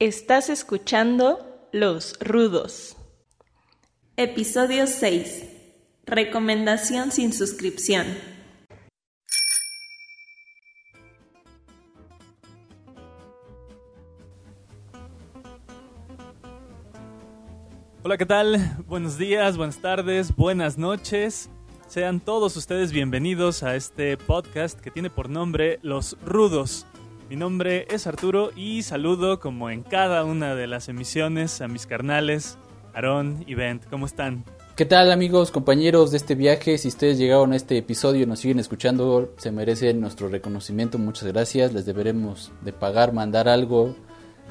Estás escuchando Los Rudos. Episodio 6. Recomendación sin suscripción. Hola, ¿qué tal? Buenos días, buenas tardes, buenas noches. Sean todos ustedes bienvenidos a este podcast que tiene por nombre Los Rudos. Mi nombre es Arturo y saludo como en cada una de las emisiones a mis carnales, Aarón y Bent. ¿Cómo están? ¿Qué tal amigos, compañeros de este viaje? Si ustedes llegaron a este episodio y nos siguen escuchando, se merecen nuestro reconocimiento. Muchas gracias. Les deberemos de pagar, mandar algo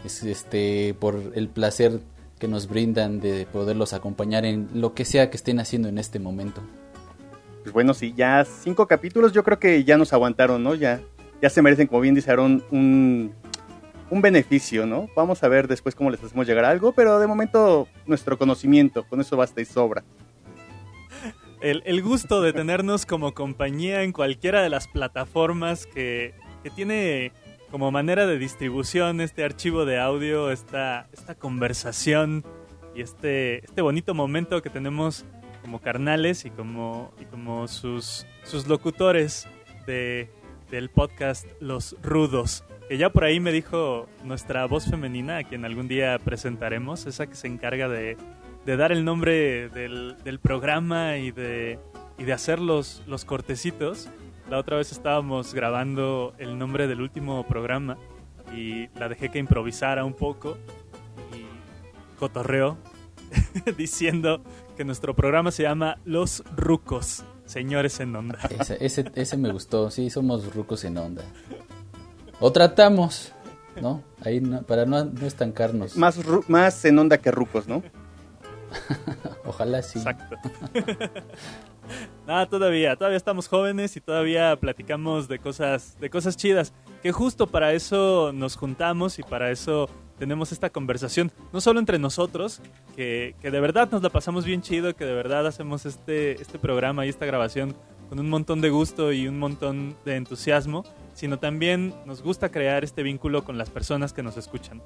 este, por el placer que nos brindan de poderlos acompañar en lo que sea que estén haciendo en este momento. Pues bueno, sí, ya cinco capítulos yo creo que ya nos aguantaron, ¿no? Ya ya se merecen, como bien dice Aaron, un, un beneficio, ¿no? Vamos a ver después cómo les hacemos llegar a algo, pero de momento nuestro conocimiento, con eso basta y sobra. El, el gusto de tenernos como compañía en cualquiera de las plataformas que, que tiene como manera de distribución este archivo de audio, esta, esta conversación y este, este bonito momento que tenemos como carnales y como, y como sus, sus locutores de, del podcast Los Rudos. Que ya por ahí me dijo nuestra voz femenina, a quien algún día presentaremos, esa que se encarga de, dar el nombre del, programa y de, y de hacer los, los cortecitos. La otra vez estábamos grabando el nombre del último programa y la dejé que improvisara un poco y cotorreó diciendo que nuestro programa se llama Los Rucos. Señores en onda. Ese, ese, ese me gustó, sí, somos rucos en onda. O tratamos, ¿no? Ahí no, para no, no estancarnos. Más, más en onda que rucos, ¿no? Ojalá sí. Exacto. Nada, todavía, todavía estamos jóvenes y todavía platicamos de cosas, de cosas chidas. Que justo para eso nos juntamos y para eso tenemos esta conversación, no solo entre nosotros, que, que, de verdad nos la pasamos bien chido, que de verdad hacemos este, este programa y esta grabación con un montón de gusto y un montón de entusiasmo, sino también nos gusta crear este vínculo con las personas que nos escuchan.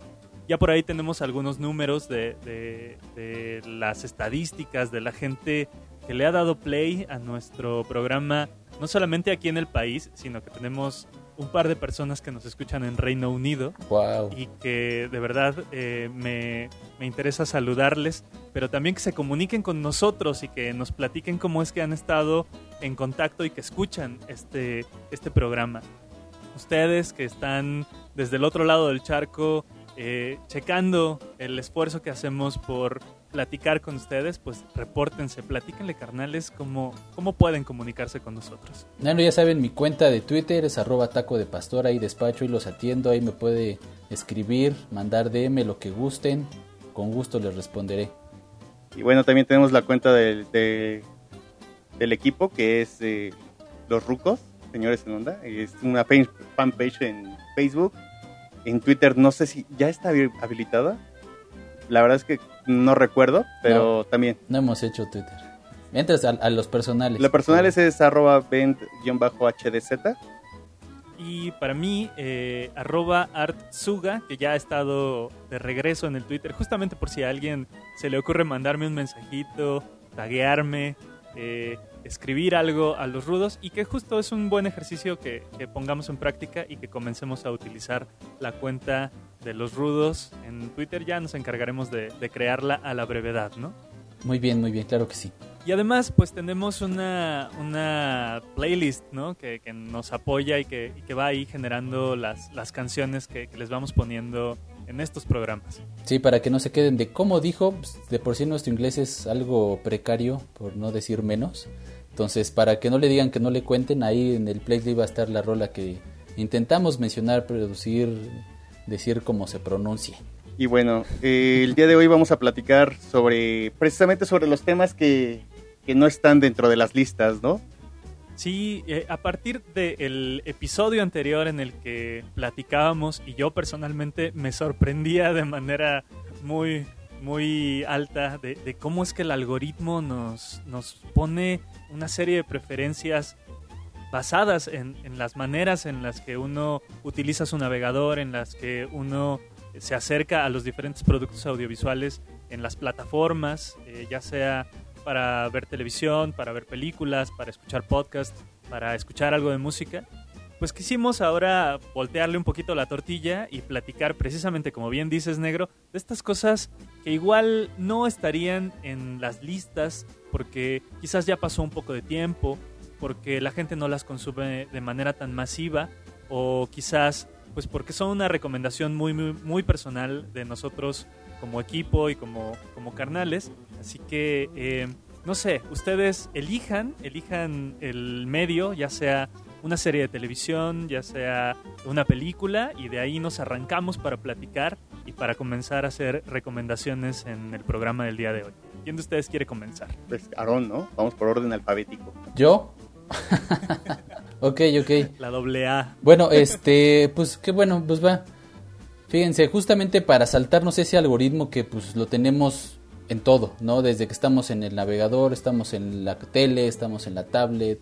Ya por ahí tenemos algunos números de, de, de las estadísticas de la gente que le ha dado play a nuestro programa, no solamente aquí en el país, sino que tenemos un par de personas que nos escuchan en Reino Unido wow. y que de verdad eh, me, me, interesa saludarles, pero también que se comuniquen con nosotros y que nos platiquen cómo es que han estado en contacto y que escuchan este, este programa. Ustedes que están desde el otro lado del charco eh, checando el esfuerzo que hacemos por platicar con ustedes, pues repórtense, platíquenle carnales cómo, cómo pueden comunicarse con nosotros. Bueno, ya saben, mi cuenta de Twitter es arroba taco de pastor, ahí despacho y los atiendo, ahí me puede escribir, mandar DM, lo que gusten, con gusto les responderé. Y bueno, también tenemos la cuenta del, de, del equipo que es eh, Los Rucos, señores en onda, es una fanpage en Facebook, en Twitter no sé si ya está habilitada, la verdad es que no recuerdo, pero no, también. No hemos hecho Twitter. Mientras a, a los personales. Los personales es arroba vent-hdz. Y para mí, eh, arroba artsuga, que ya ha estado de regreso en el Twitter, justamente por si a alguien se le ocurre mandarme un mensajito, taguearme, eh, escribir algo a los rudos y que justo es un buen ejercicio que, que, pongamos en práctica y que comencemos a utilizar la cuenta de los rudos en Twitter. Ya nos encargaremos de, de crearla a la brevedad, ¿no? Muy bien, muy bien, claro que sí. Y además, pues tenemos una, una playlist, ¿no? Que, que nos apoya y que, y que, va ahí generando las, las canciones que, que les vamos poniendo en estos programas. Sí, para que no se queden de cómo dijo, pues, de por sí nuestro inglés es algo precario, por no decir menos. Entonces, para que no le digan que no le cuenten, ahí en el playlist va a estar la rola que intentamos mencionar, producir, decir cómo se pronuncie. Y bueno, eh, el día de hoy vamos a platicar sobre, precisamente sobre los temas que, que no están dentro de las listas, ¿no? Sí, eh, a partir del episodio anterior en el que platicábamos y yo personalmente me sorprendía de manera muy, muy alta de, de cómo es que el algoritmo nos, nos pone una serie de preferencias basadas en, en, las maneras en las que uno utiliza su navegador, en las que uno se acerca a los diferentes productos audiovisuales en las plataformas, eh, ya sea para ver televisión, para ver películas, para escuchar podcasts, para escuchar algo de música. Pues quisimos ahora voltearle un poquito la tortilla y platicar precisamente, como bien dices, negro, de estas cosas que igual no estarían en las listas porque quizás ya pasó un poco de tiempo, porque la gente no las consume de manera tan masiva o quizás pues porque son una recomendación muy muy, personal de nosotros como equipo y como, como carnales. Así que, eh, no sé, ustedes elijan, elijan el medio, ya sea una serie de televisión, ya sea una película, y de ahí nos arrancamos para platicar y para comenzar a hacer recomendaciones en el programa del día de hoy. ¿Quién de ustedes quiere comenzar? Pues Aarón, ¿no? Vamos por orden alfabético. ¿Yo? ok, ok. La doble A. Bueno, este, pues qué bueno, pues va. Fíjense, justamente para saltarnos ese algoritmo que pues lo tenemos en todo, ¿no? Desde que estamos en el navegador, estamos en la tele, estamos en la tablet,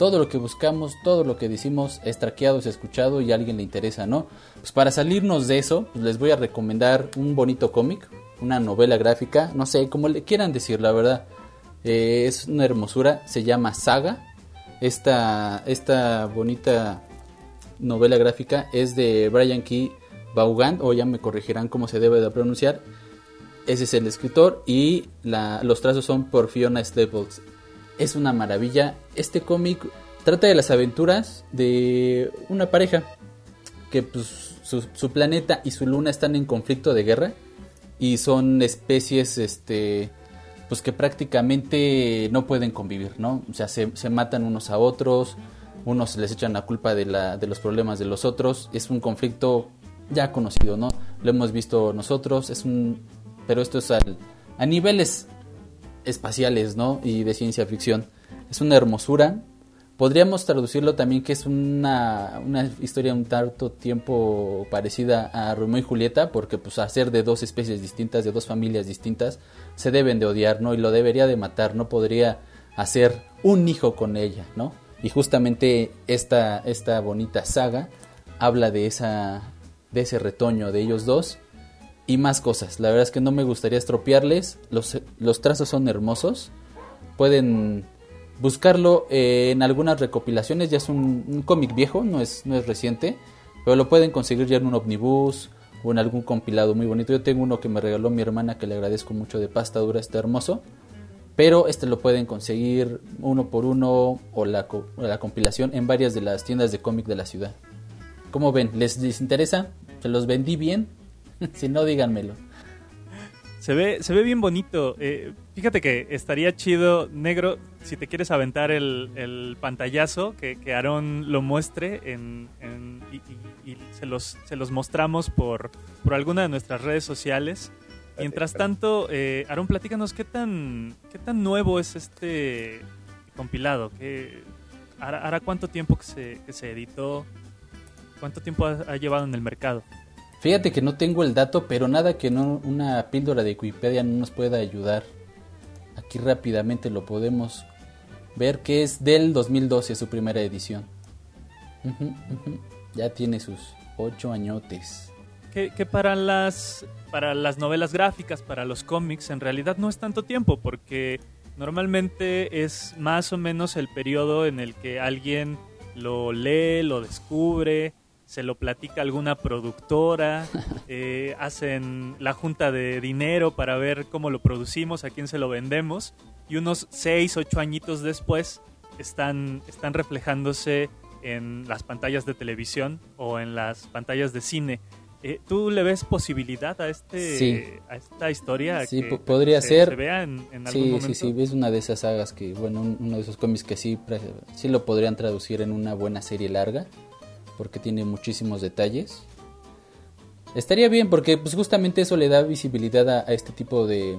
todo lo que buscamos, todo lo que decimos es traqueado, es escuchado y a alguien le interesa, ¿no? Pues para salirnos de eso, pues les voy a recomendar un bonito cómic, una novela gráfica, no sé, como le quieran decir, la verdad. Eh, es una hermosura, se llama Saga. Esta, esta bonita novela gráfica es de Brian Key Vaughan, o ya me corregirán cómo se debe de pronunciar. Ese es el escritor y los trazos son por Fiona Staples es una maravilla. Este cómic trata de las aventuras de una pareja que pues, su, planeta y su luna están en conflicto de guerra y son especies este pues que prácticamente no pueden convivir, ¿no? O sea, se, matan unos a otros, unos les echan la culpa de, la, de los problemas de los otros, es un conflicto ya conocido, ¿no? Lo hemos visto nosotros, es un pero esto es al, a niveles espaciales, ¿no? Y de ciencia ficción. Es una hermosura. Podríamos traducirlo también que es una, una historia un tanto tiempo parecida a Romeo y Julieta, porque pues a ser de dos especies distintas, de dos familias distintas, se deben de odiar, ¿no? Y lo debería de matar, no podría hacer un hijo con ella, ¿no? Y justamente esta, esta bonita saga habla de, esa, de ese retoño de ellos dos y más cosas. La verdad es que no me gustaría estropearles. Los, los trazos son hermosos. Pueden buscarlo eh, en algunas recopilaciones. Ya es un, cómic viejo, no es, no es reciente. Pero lo pueden conseguir ya en un omnibus o en algún compilado muy bonito. Yo tengo uno que me regaló mi hermana que le agradezco mucho de pasta dura, está hermoso. Pero este lo pueden conseguir uno por uno o la, la compilación en varias de las tiendas de cómic de la ciudad. Como ven, ¿les, les interesa? Se los vendí bien, si no, díganmelo. Se ve, se ve bien bonito. Eh, fíjate que estaría chido, negro, si te quieres aventar el, pantallazo, que, que Aarón lo muestre en, y, se, los, se los mostramos por, por alguna de nuestras redes sociales. Mientras tanto, eh, Aarón, platícanos qué tan, qué tan nuevo es este compilado. ¿Qué, hará, cuánto tiempo que se, que se editó? ¿Cuánto tiempo ha llevado en el mercado? Fíjate que no tengo el dato, pero nada que no una píldora de Wikipedia no nos pueda ayudar. Aquí rápidamente lo podemos ver que es del 2012 su primera edición. Ya tiene sus ocho añotes. Que, que, para las para las novelas gráficas, para los cómics, en realidad no es tanto tiempo, porque normalmente es más o menos el periodo en el que alguien lo lee, lo descubre, se lo platica alguna productora, eh, hacen la junta de dinero para ver cómo lo producimos, a quién se lo vendemos, y unos 6, 8 añitos después están, están reflejándose en las pantallas de televisión o en las pantallas de cine. Eh, ¿Tú le ves posibilidad a este a esta historia? Sí, podría ser. Se vea en, algún sí, momento? Sí, sí, es una de esas sagas que, bueno, uno de esos cómics que sí, sí lo podrían traducir en una buena serie larga porque tiene muchísimos detalles. Estaría bien porque pues justamente eso le da visibilidad a, este tipo de,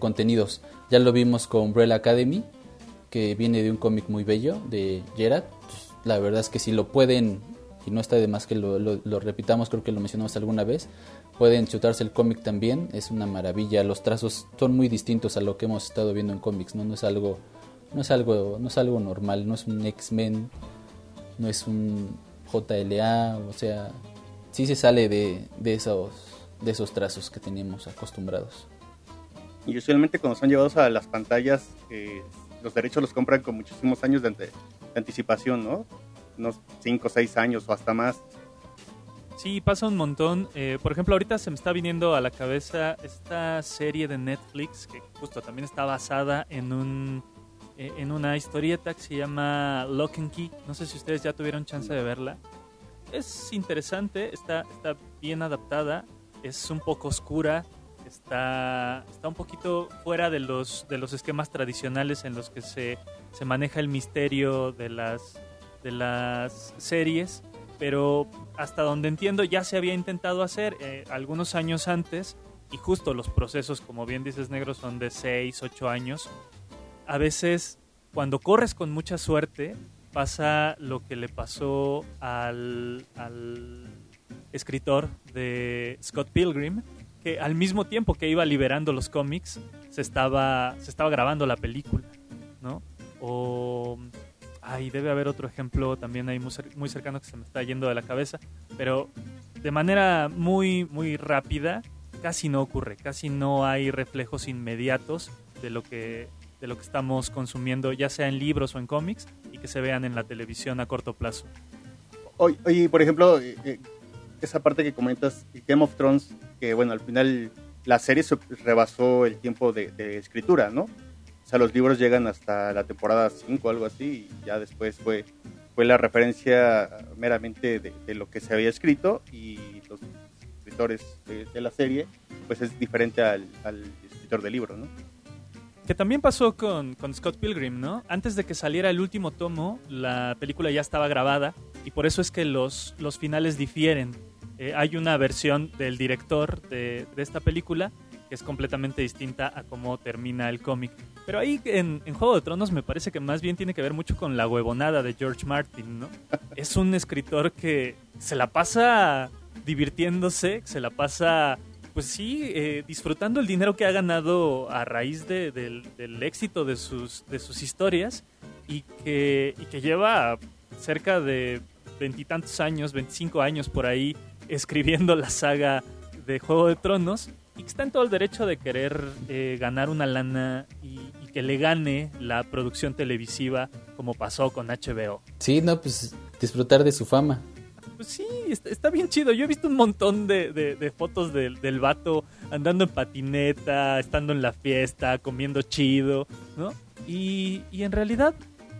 contenidos. Ya lo vimos con Umbrella Academy, que viene de un cómic muy bello de Gerard. Pues, la verdad es que si lo pueden, y no está de más que lo, lo repitamos, creo que lo mencionamos alguna vez, pueden chutarse el cómic también, es una maravilla. Los trazos son muy distintos a lo que hemos estado viendo en cómics. No es algo, no es algo, no es algo normal, no es un X-Men, no es un JLA, o sea, sí se sale de, de esos de esos trazos que teníamos acostumbrados. Y usualmente cuando son llevados a las pantallas, eh, los derechos los compran con muchísimos años de, ante- de anticipación, ¿no? Unos 5 o 6 años o hasta más. Sí, pasa un montón. Eh, por ejemplo, ahorita se me está viniendo a la cabeza esta serie de Netflix que justo también está basada en un eh, en una historieta que se llama Lock and Key. No sé si ustedes ya tuvieron chance de verla. Es interesante, está, está bien adaptada, es un poco oscura, está, está un poquito fuera de los, de los esquemas tradicionales en los que se, se maneja el misterio de las, de las series, pero hasta donde entiendo ya se había intentado hacer eh, algunos años antes y justo los procesos, como bien dices negro, son de 6, 8 años. A veces cuando corres con mucha suerte pasa lo que le pasó al, al escritor de Scott Pilgrim, que al mismo tiempo que iba liberando los cómics, se estaba, se estaba grabando la película, ¿no? O... Ay, debe haber otro ejemplo también ahí muy, muy cercano que se me está yendo de la cabeza, pero de manera muy, muy rápida, casi no ocurre, casi no hay reflejos inmediatos de lo que de lo que estamos consumiendo, ya sea en libros o en cómics, y que se vean en la televisión a corto plazo. Oye, por ejemplo, eh, eh, esa parte que comentas, Game of Thrones, que bueno, al final la serie se rebasó el tiempo de, de escritura, ¿no? O sea, los libros llegan hasta la temporada 5 o algo así, y ya después fue, fue la referencia meramente de, de lo que se había escrito, y los escritores de, de la serie, pues es diferente al, al escritor del libro, ¿no? Que también pasó con, con Scott Pilgrim, ¿no? Antes de que saliera el último tomo, la película ya estaba grabada y por eso es que los, los finales difieren. Eh, hay una versión del director de, de esta película que es completamente distinta a cómo termina el cómic. Pero ahí en, en Juego de Tronos me parece que más bien tiene que ver mucho con la huevonada de George Martin, ¿no? Es un escritor que se la pasa divirtiéndose, se la pasa pues sí, eh, disfrutando el dinero que ha ganado a raíz de- del, éxito de sus, historias y que, y que lleva cerca de veintitantos años, 25 años por ahí, escribiendo la saga de Juego de Tronos y que está en todo el derecho de querer eh, ganar una lana y, y que le gane la producción televisiva como pasó con HBO. Sí, no, pues disfrutar de su fama. Pues sí, está, bien chido. Yo he visto un montón de, de- fotos del, del vato andando en patineta, estando en la fiesta, comiendo chido, ¿no? Y, y en realidad,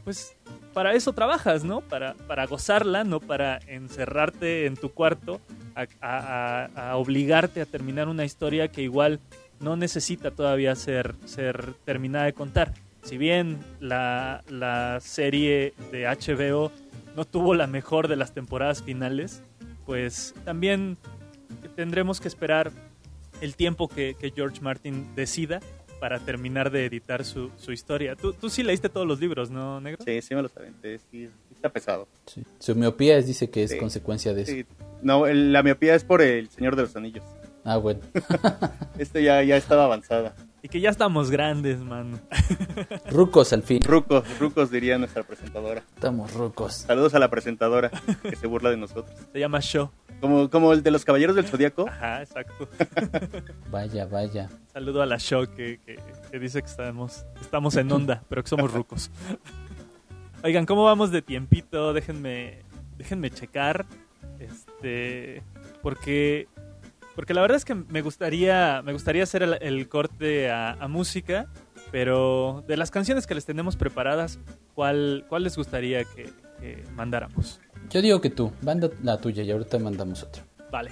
pues para eso trabajas, ¿no? Para, para gozarla, no para encerrarte en tu cuarto a- a obligarte a terminar una historia que igual no necesita todavía ser, ser terminada de contar. Si bien la, la serie de HBO no tuvo la mejor de las temporadas finales, pues también tendremos que esperar el tiempo que, que George Martin decida para terminar de editar su, su historia. Tú, tú sí leíste todos los libros, ¿no, Negro? Sí, sí me lo aventé, sí, está pesado. Sí. Su miopía es, dice que es Sí. consecuencia de eso. Sí, no, el- la miopía es por el Señor de los Anillos. Ah, bueno. Este ya, ya estaba avanzada. Y que ya estamos grandes, mano. Rucos al fin. Rucos, rucos diría nuestra presentadora. Estamos rucos. Saludos a la presentadora que se burla de nosotros. Se llama Show. Como, como el de los Caballeros del Zodíaco. Ajá, exacto. Vaya, vaya. Saludo a la Show que, que- que dice que estamos, estamos en onda, pero que somos rucos. Oigan, ¿cómo vamos de tiempito? Déjenme, déjenme checar. Este. Porque. Porque la verdad es que me gustaría. Me gustaría hacer el, el corte a, a música. Pero de las canciones que les tenemos preparadas, ¿cuál, cuál les gustaría que, que mandáramos? Yo digo que tú, manda la tuya y ahorita mandamos otra. Vale.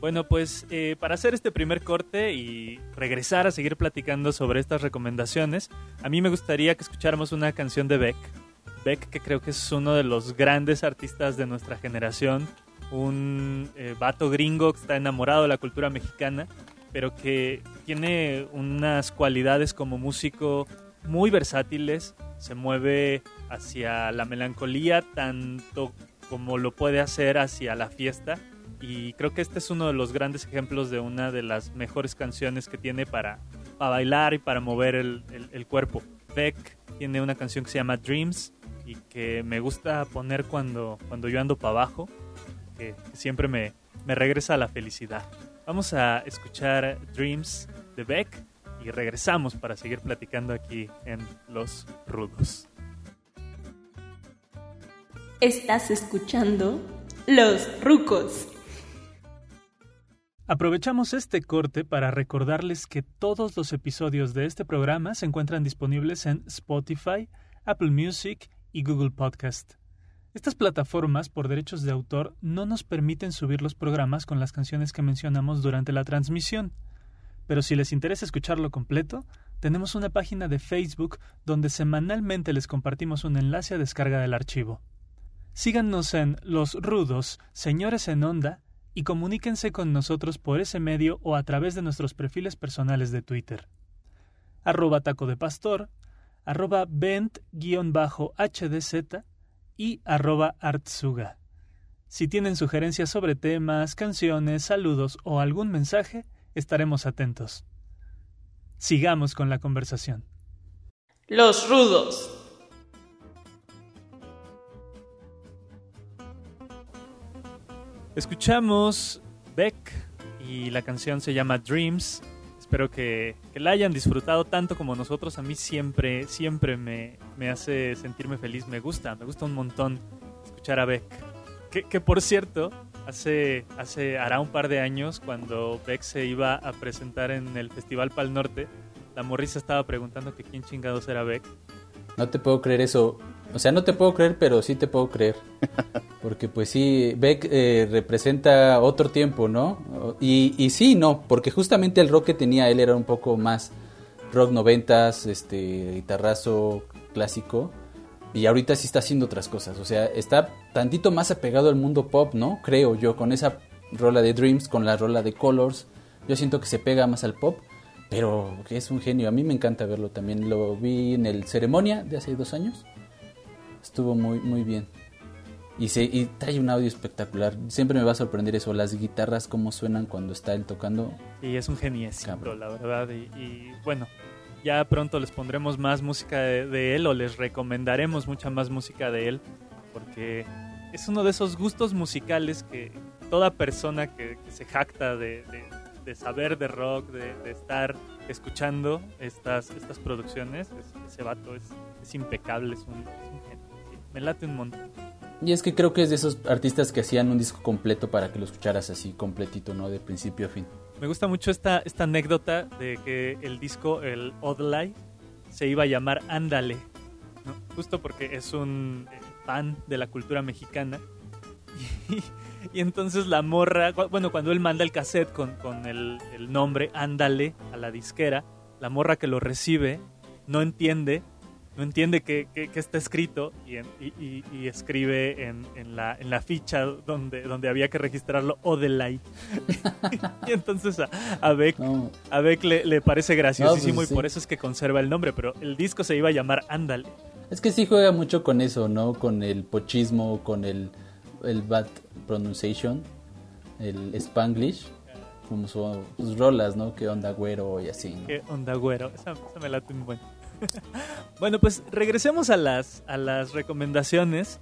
Bueno, pues eh, para hacer este primer corte y regresar a seguir platicando sobre estas recomendaciones, a mí me gustaría que escucháramos una canción de Beck. Beck, que creo que es uno de los grandes artistas de nuestra generación, un eh, vato gringo que está enamorado de la cultura mexicana, pero que tiene unas cualidades como músico muy versátiles, se mueve hacia la melancolía tanto como lo puede hacer hacia la fiesta y creo que este es uno de los grandes ejemplos de una de las mejores canciones que tiene para, para bailar y para mover el, el- cuerpo. Beck tiene una canción que se llama Dreams y que me gusta poner cuando, cuando yo ando para abajo, que, siempre me, me regresa a la felicidad. Vamos a escuchar Dreams de Beck y regresamos para seguir platicando aquí en Los Rudos. Estás escuchando Los Rucos. Aprovechamos este corte para recordarles que todos los episodios de este programa se encuentran disponibles en Spotify, Apple Music y Google Podcast. Estas plataformas, por derechos de autor, no nos permiten subir los programas con las canciones que mencionamos durante la transmisión. Pero si les interesa escucharlo completo, tenemos una página de Facebook donde semanalmente les compartimos un enlace a descarga del archivo. Síganos en Los Rudos, Señores en Onda, y comuníquense con nosotros por ese medio o a través de nuestros perfiles personales de Twitter. Arroba taco de pastor, arroba bent-hdz y arroba artsuga. Si tienen sugerencias sobre temas, canciones, saludos o algún mensaje, estaremos atentos. Sigamos con la conversación. Los rudos. Escuchamos Beck y la canción se llama Dreams. Espero que, la hayan disfrutado tanto como nosotros. A mí siempre, siempre me, me, hace sentirme feliz. Me gusta, me gusta un montón escuchar a Beck. Que, que por cierto, hace, hace, hará un par de años, cuando Beck se iba a presentar en el Festival Pal Norte, la morrisa estaba preguntando que quién chingados era Beck. No te puedo creer eso. O sea, no te puedo creer, pero sí te puedo creer. Porque pues sí, Beck eh, representa otro tiempo, ¿no? Y, y sí, no, porque justamente el rock que tenía él era un poco más rock noventas, este, guitarrazo clásico. Y ahorita sí está haciendo otras cosas. O sea, está tantito más apegado al mundo pop, ¿no? Creo yo, con esa rola de Dreams, con la rola de Colors. Yo siento que se pega más al pop. Pero que es un genio. A mí me encanta verlo también. Lo vi en el Ceremonia de hace dos años. Estuvo muy, muy bien. Y, se, y trae un audio espectacular. Siempre me va a sorprender eso. Las guitarras, cómo suenan cuando está él tocando. Y es un geniesco, la verdad. Y, bueno, ya pronto les pondremos más música de, él o les recomendaremos mucha más música de él. Porque es uno de esos gustos musicales que toda persona que, se jacta de de saber de rock, de, estar escuchando estas, estas producciones, ese vato es, impecable, es un, genio. me late un montón. Y es que creo que es de esos artistas que hacían un disco completo para que lo escucharas así completito, ¿no? De principio a fin. Me gusta mucho esta, esta anécdota de que el disco, el Life se iba a llamar Ándale, justo porque es un eh, fan de la cultura mexicana. Y, y entonces la morra, bueno, cuando él manda el cassette con, con el, el, nombre Ándale a la disquera, la morra que lo recibe no entiende, no entiende qué, está escrito y, y, y escribe en, en, la, en la ficha donde, donde había que registrarlo Odelay. y entonces a, a Beck, a Beck le, le parece graciosísimo pues y por eso es que conserva el nombre, pero el disco se iba a llamar Ándale. Es que sí juega mucho con eso, ¿no? Con el pochismo, con el el bad pronunciation, el spanglish, como sus rolas, ¿no? Que onda güero y así. ¿no? Que onda güero, esa, me late muy bueno. bueno, pues regresemos a las, a las recomendaciones.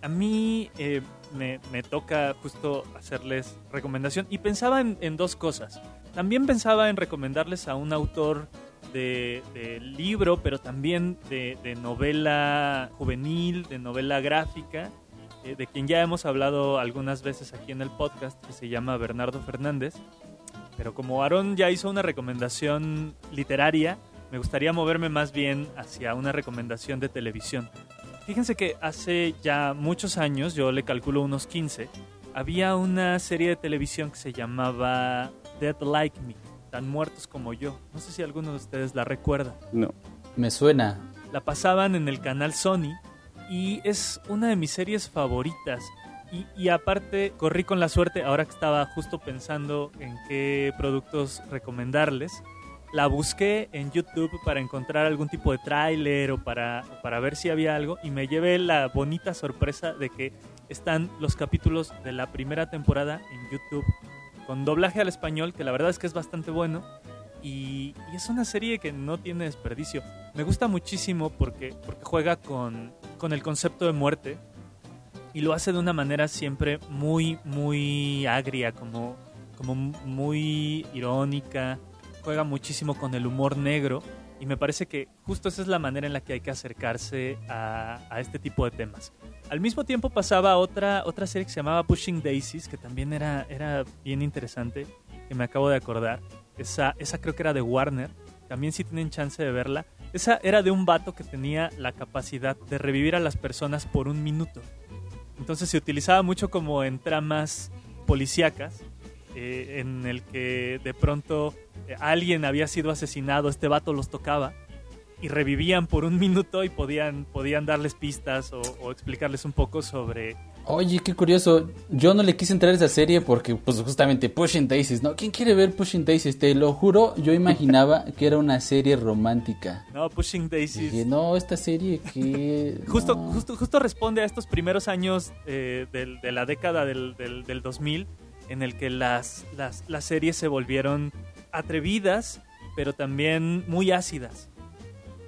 A mí eh, me, me, toca justo hacerles recomendación y pensaba en, en, dos cosas. También pensaba en recomendarles a un autor de, de libro, pero también de, de novela juvenil, de novela gráfica eh, de quien ya hemos hablado algunas veces aquí en el podcast, que se llama Bernardo Fernández. Pero como Aarón ya hizo una recomendación literaria, me gustaría moverme más bien hacia una recomendación de televisión. Fíjense que hace ya muchos años, yo le calculo unos 15, había una serie de televisión que se llamaba Dead Like Me, tan muertos como yo. No sé si alguno de ustedes la recuerda. No. Me suena. La pasaban en el canal Sony y es una de mis series favoritas. Y, aparte, corrí con la suerte, ahora que estaba justo pensando en qué productos recomendarles, la busqué en YouTube para encontrar algún tipo de tráiler o para, para ver si había algo y me llevé la bonita sorpresa de que están los capítulos de la primera temporada en YouTube con doblaje al español, que la verdad es que es bastante bueno. Y, y, es una serie que no tiene desperdicio. Me gusta muchísimo porque, porque juega con, con el concepto de muerte y lo hace de una manera siempre muy, muy agria, como, como muy irónica, juega muchísimo con el humor negro y me parece que justo esa es la manera en la que hay que acercarse a, a este tipo de temas. Al mismo tiempo pasaba otra, otra serie que se llamaba Pushing Daisies, que también era, era bien interesante, que me acabo de acordar. Esa, esa creo que era de Warner, también si tienen chance de verla. Esa era de un vato que tenía la capacidad de revivir a las personas por un minuto. Entonces se utilizaba mucho como en tramas policíacas, eh, en el que de pronto eh, alguien había sido asesinado, este vato los tocaba y revivían por un minuto y podían, podían darles pistas o, o explicarles un poco sobre Oye, qué curioso. Yo no le quise entrar a esa serie porque, pues, justamente Pushing Daisies, ¿no? ¿Quién quiere ver Pushing Daisies? Te lo juro, yo imaginaba que era una serie romántica. No, Pushing Daisies. Dije, no, esta serie que. Justo, no". justo, justo responde a estos primeros años eh, del- de la década del, del, del 2000 en el que las, las, las series se volvieron atrevidas, pero también muy ácidas.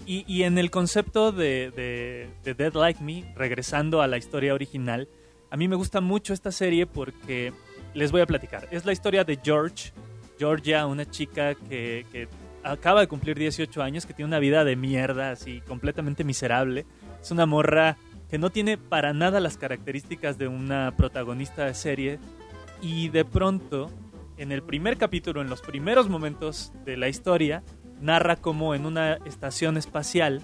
Y, y en el concepto de, de, de Dead Like Me, regresando a la historia original, a mí me gusta mucho esta serie porque les voy a platicar. Es la historia de George, Georgia, una chica que, acaba de cumplir 18 años, que tiene una vida de mierda, así completamente miserable. Es una morra que no tiene para nada las características de una protagonista de serie y de pronto, en el primer capítulo, en los primeros momentos de la historia, narra cómo en una estación espacial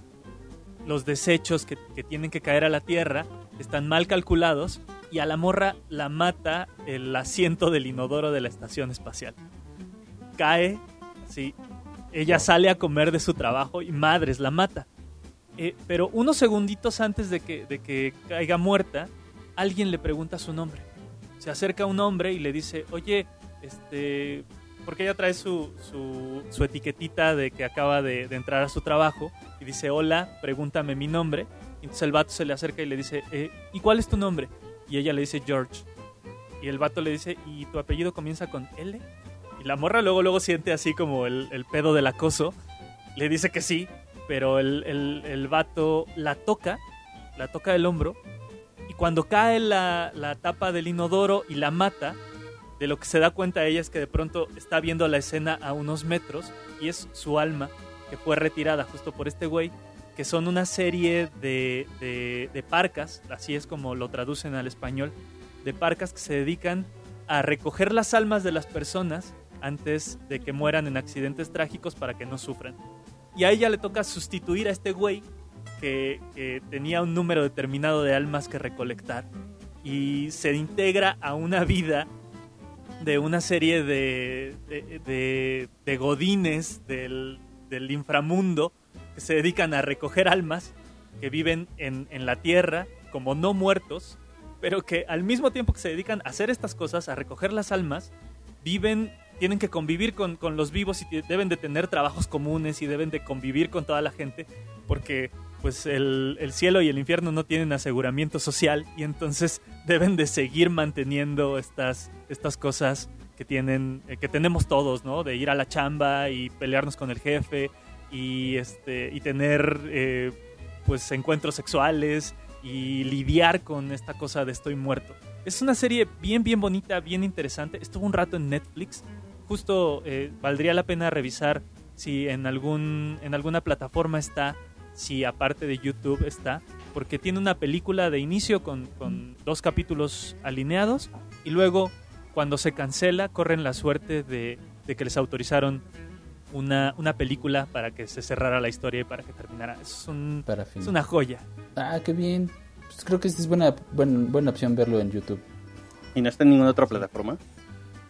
los desechos que tienen que caer a la Tierra están mal calculados y a la morra la mata el asiento del inodoro de la estación espacial. Cae, sí, ella sale a comer de su trabajo y madres la mata. Eh, pero unos segunditos antes de que, de que caiga muerta, alguien le pregunta su nombre. Se acerca un hombre y le dice, oye, este, porque ella trae su, su, su etiquetita de que acaba de, de entrar a su trabajo y dice, hola, pregúntame mi nombre. Y entonces el vato se le acerca y le dice, "Eh, ¿y cuál es tu nombre? Y ella le dice George. Y el vato le dice, ¿y tu apellido comienza con L? Y la morra luego, luego siente así como el, el pedo del acoso. Le dice que sí, pero el, el, el vato la toca, la toca del hombro. Y cuando cae la, la tapa del inodoro y la mata, de lo que se da cuenta ella es que de pronto está viendo la escena a unos metros y es su alma que fue retirada justo por este güey, que son una serie de, de, parcas, así es como lo traducen al español, de parcas que se dedican a recoger las almas de las personas antes de que mueran en accidentes trágicos para que no sufran. Y a ella le toca sustituir a este güey que, tenía un número determinado de almas que recolectar y se integra a una vida de una serie de, de, godines del inframundo que se dedican a recoger almas que viven en, en la tierra como no muertos, pero que al mismo tiempo que se dedican a hacer estas cosas, a recoger las almas, viven, tienen que convivir con, con los vivos y deben de tener trabajos comunes y deben de convivir con toda la gente, porque pues el, el cielo y el infierno no tienen aseguramiento social y entonces deben de seguir manteniendo estas, estas cosas que tienen eh, que tenemos todos, ¿no? De ir a la chamba y pelearnos con el jefe y este y tener eh, pues encuentros sexuales y lidiar con esta cosa de estoy muerto. Es una serie bien bien bonita, bien interesante. Estuvo un rato en Netflix. Justo eh, valdría la pena revisar si en algún en alguna plataforma está, si aparte de YouTube está, porque tiene una película de inicio con, con dos capítulos alineados y luego cuando se cancela corren la suerte de, de que les autorizaron una, una película para que se cerrara la historia y para que terminara. Es, un- Para fin. es una joya. Ah, qué bien. Pues creo que es buena, buen- buena opción verlo en YouTube. Y no está en ninguna otra plataforma.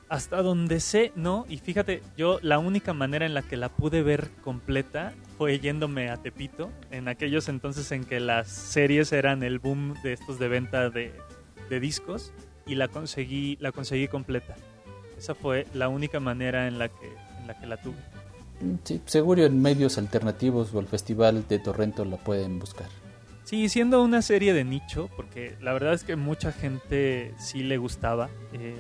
Hasta donde sé, no. Y fíjate, yo la única manera en la que la pude ver completa fue yéndome a Tepito, en aquellos entonces en que las series eran el boom de estos de venta de, de discos, y la conseguí, la conseguí completa. Esa fue la única manera en la que, en la, que la tuve. Sí, seguro en medios alternativos o el festival de Torrento la pueden buscar. Sí, siendo una serie de nicho, porque la verdad es que mucha gente sí le gustaba. eh,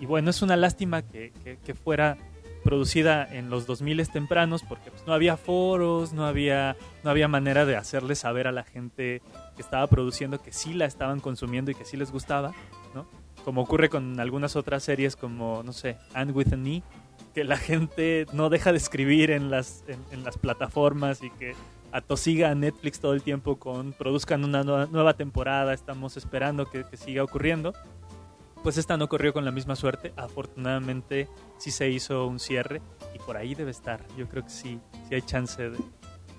y, bueno, es una lástima que fuera producida en los 2000 tempranos, porque pues, no había foros, no había, no había manera de hacerle saber a la gente que estaba produciendo que sí la estaban consumiendo y que sí les gustaba, ¿no? Como ocurre con algunas otras series como, no sé, And with an E, que la gente no deja de escribir en las, en, en las plataformas y que atosiga a Netflix todo el tiempo con produzcan una nueva, nueva temporada, estamos esperando que, que siga ocurriendo. Pues esta no ocurrió con la misma suerte. Afortunadamente sí se hizo un cierre y por ahí debe estar. Yo creo que sí, sí hay chance de,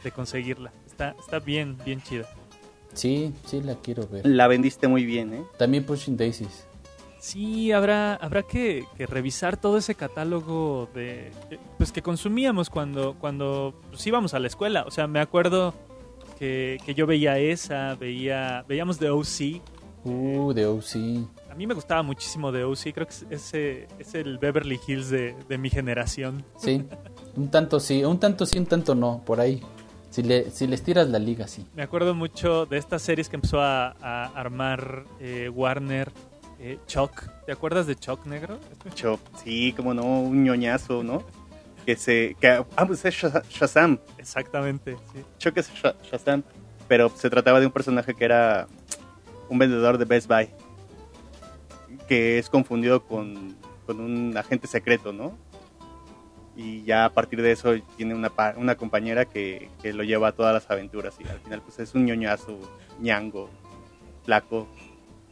de conseguirla. Está, está bien, bien chida. Sí, sí la quiero ver. La vendiste muy bien, ¿eh? También Pushing Daisies. Sí, habrá, habrá que, que revisar todo ese catálogo de pues que consumíamos cuando, cuando pues, íbamos a la escuela. O sea, me acuerdo que, que yo veía esa, veía, veíamos The O.C. Uh, de OC. A mí me gustaba muchísimo The O.C. Creo que es, ese, es el Beverly Hills de, de mi generación. Sí, un tanto sí, un tanto sí, un tanto no, por ahí. Si, le, si les tiras la liga, sí. Me acuerdo mucho de estas series que empezó a, a armar eh, Warner, eh, Chuck. ¿Te acuerdas de Chuck Negro? Chuck, sí, como no, un ñoñazo, ¿no? Que se. Que, ah, pues es Shaz- Shazam. Exactamente, sí. Chuck es Sha- Shazam. Pero se trataba de un personaje que era un vendedor de Best Buy. Que es confundido con, con un agente secreto, ¿no? Y ya a partir de eso tiene una, una compañera que, que lo lleva a todas las aventuras. Y al final, pues es un ñoñazo, ñango, flaco,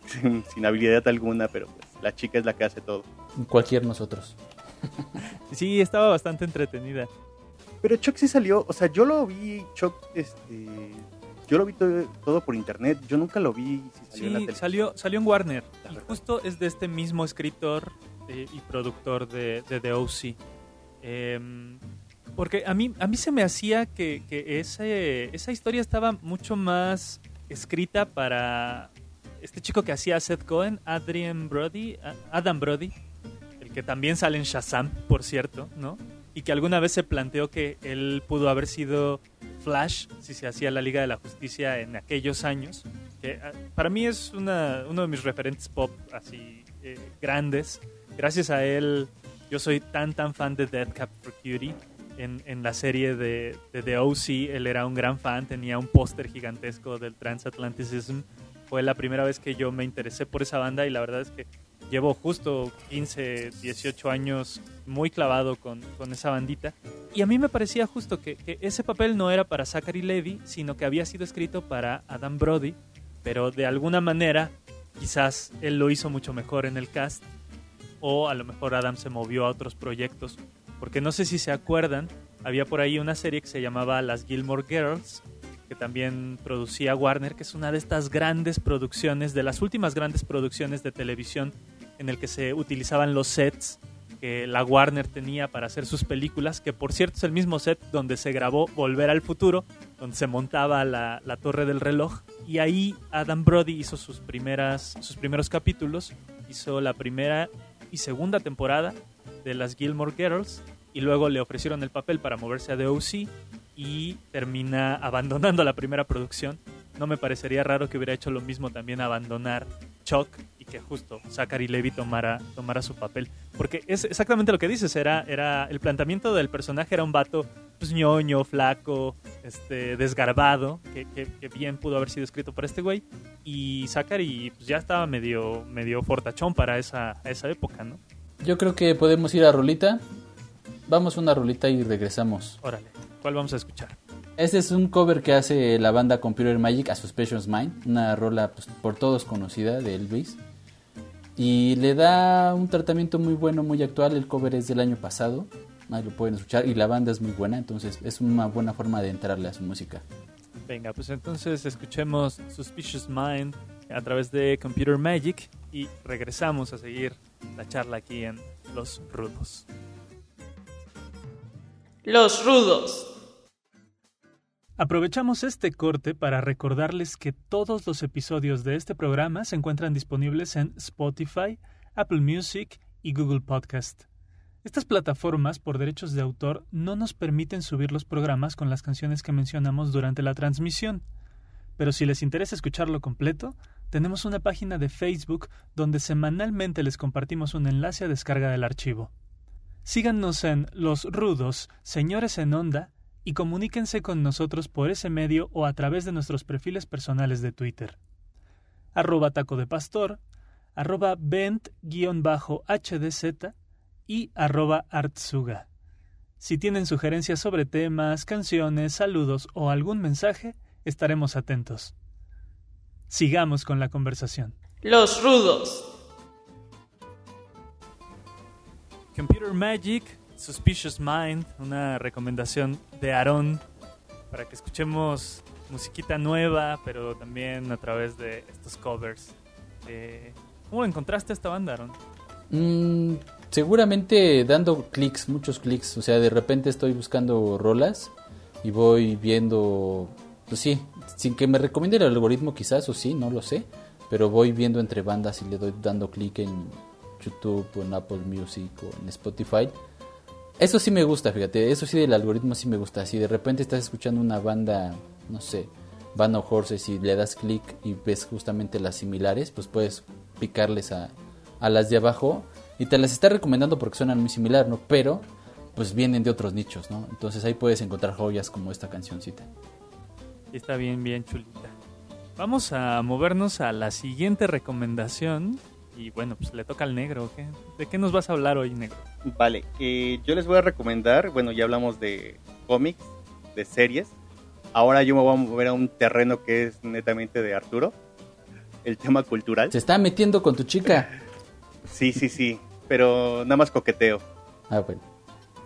sin, sin habilidad alguna, pero pues la chica es la que hace todo. Cualquier nosotros. Sí, estaba bastante entretenida. Pero Chuck sí salió, o sea, yo lo vi, Chuck, este, yo lo vi todo, todo por internet, yo nunca lo vi si salió en la Sí, tele. salió, salió en Warner. Y justo es de este mismo escritor eh, y productor de, de The O.C. Em, porque a mí, a mí se me hacía que, que ese, esa historia estaba mucho más escrita para este chico que hacía Seth Cohen, Adrian Brody, Adam Brody, el que también sale en Shazam, por cierto, ¿no? Y que alguna vez se planteó que él pudo haber sido Flash si se hacía la Liga de la Justicia en aquellos años. Que ah, para mí es uno de mis referentes pop así eh, grandes. Gracias a él, yo soy tan tan fan de Deathcap for Cutie. En, en la serie de, de The O.C., él era un gran fan, tenía un póster gigantesco del Transatlanticism. Fue la primera vez que yo me interesé por esa banda y la verdad es que llevo justo 15, 18 años muy clavado con, con esa bandita. Y a mí me parecía justo que, que ese papel no era para Zachary Levy, sino que había sido escrito para Adam Brody, pero de alguna manera quizás él lo hizo mucho mejor en el cast, o a lo mejor Adam se movió a otros proyectos, porque no sé si se acuerdan, había por ahí una serie que se llamaba Las Gilmore Girls, que también producía Warner, que es una de estas grandes producciones, de las últimas grandes producciones de televisión en el que se utilizaban los sets que la Warner tenía para hacer sus películas, que por cierto es el mismo set donde se grabó Volver al Futuro, donde se montaba la, la torre del reloj, y ahí Adam Brody hizo sus, primeras, sus primeros capítulos, hizo la primera y segunda temporada de las Gilmore Girls, y luego le ofrecieron el papel para moverse a The O.C., y termina abandonando la primera producción. No me parecería raro que hubiera hecho lo mismo también abandonar Chuck y que justo Zachary Levy tomara, tomara su papel. Porque es exactamente lo que dices, era, era el planteamiento del personaje era un vato pues ñoño, flaco, este, desgarbado, que, que- que bien pudo haber sido escrito por este güey. Y Zachary pues, ya estaba medio, medio fortachón para esa, esa época, ¿no? Yo creo que podemos ir a Rolita. Vamos a una rolita y regresamos. Órale, ¿cuál vamos a escuchar? Este es un cover que hace la banda Computer Magic a Suspicious Mind, una rola pues, por todos conocida de Elvis. Y le da un tratamiento muy bueno, muy actual. El cover es del año pasado, ahí lo pueden escuchar. Y la banda es muy buena, entonces es una buena forma de entrarle a su música. Venga, pues entonces escuchemos Suspicious Mind a través de Computer Magic y regresamos a seguir la charla aquí en Los Rudos. Los rudos. Aprovechamos este corte para recordarles que todos los episodios de este programa se encuentran disponibles en Spotify, Apple Music y Google Podcast. Estas plataformas, por derechos de autor, no nos permiten subir los programas con las canciones que mencionamos durante la transmisión. Pero si les interesa escucharlo completo, tenemos una página de Facebook donde semanalmente les compartimos un enlace a descarga del archivo. Síganos en Los Rudos, Señores en Onda, y comuníquense con nosotros por ese medio o a través de nuestros perfiles personales de Twitter. Arroba taco de pastor, arroba bent-hdz y arroba artsuga. Si tienen sugerencias sobre temas, canciones, saludos o algún mensaje, estaremos atentos. Sigamos con la conversación. Los rudos. Computer Magic, Suspicious Mind, una recomendación de Aaron para que escuchemos musiquita nueva, pero también a través de estos covers. Eh, ¿Cómo encontraste esta banda, Aaron? Mm, seguramente dando clics, muchos clics. O sea, de repente estoy buscando rolas y voy viendo, pues sí, sin que me recomiende el algoritmo quizás, o sí, no lo sé. Pero voy viendo entre bandas y le doy dando clic en YouTube o en Apple Music o en Spotify. Eso sí me gusta, fíjate, eso sí del algoritmo sí me gusta. Si de repente estás escuchando una banda, no sé, Band of Horses y le das clic y ves justamente las similares, pues puedes picarles a, a las de abajo y te las está recomendando porque suenan muy similar, ¿no? Pero pues vienen de otros nichos, ¿no? Entonces ahí puedes encontrar joyas como esta cancioncita. Está bien, bien chulita. Vamos a movernos a la siguiente recomendación. Y bueno, pues le toca al negro. ¿qué? ¿De qué nos vas a hablar hoy, negro? Vale, eh, yo les voy a recomendar, bueno, ya hablamos de cómics, de series. Ahora yo me voy a mover a un terreno que es netamente de Arturo, el tema cultural. Se está metiendo con tu chica. Sí, sí, sí, pero nada más coqueteo. Ah, bueno.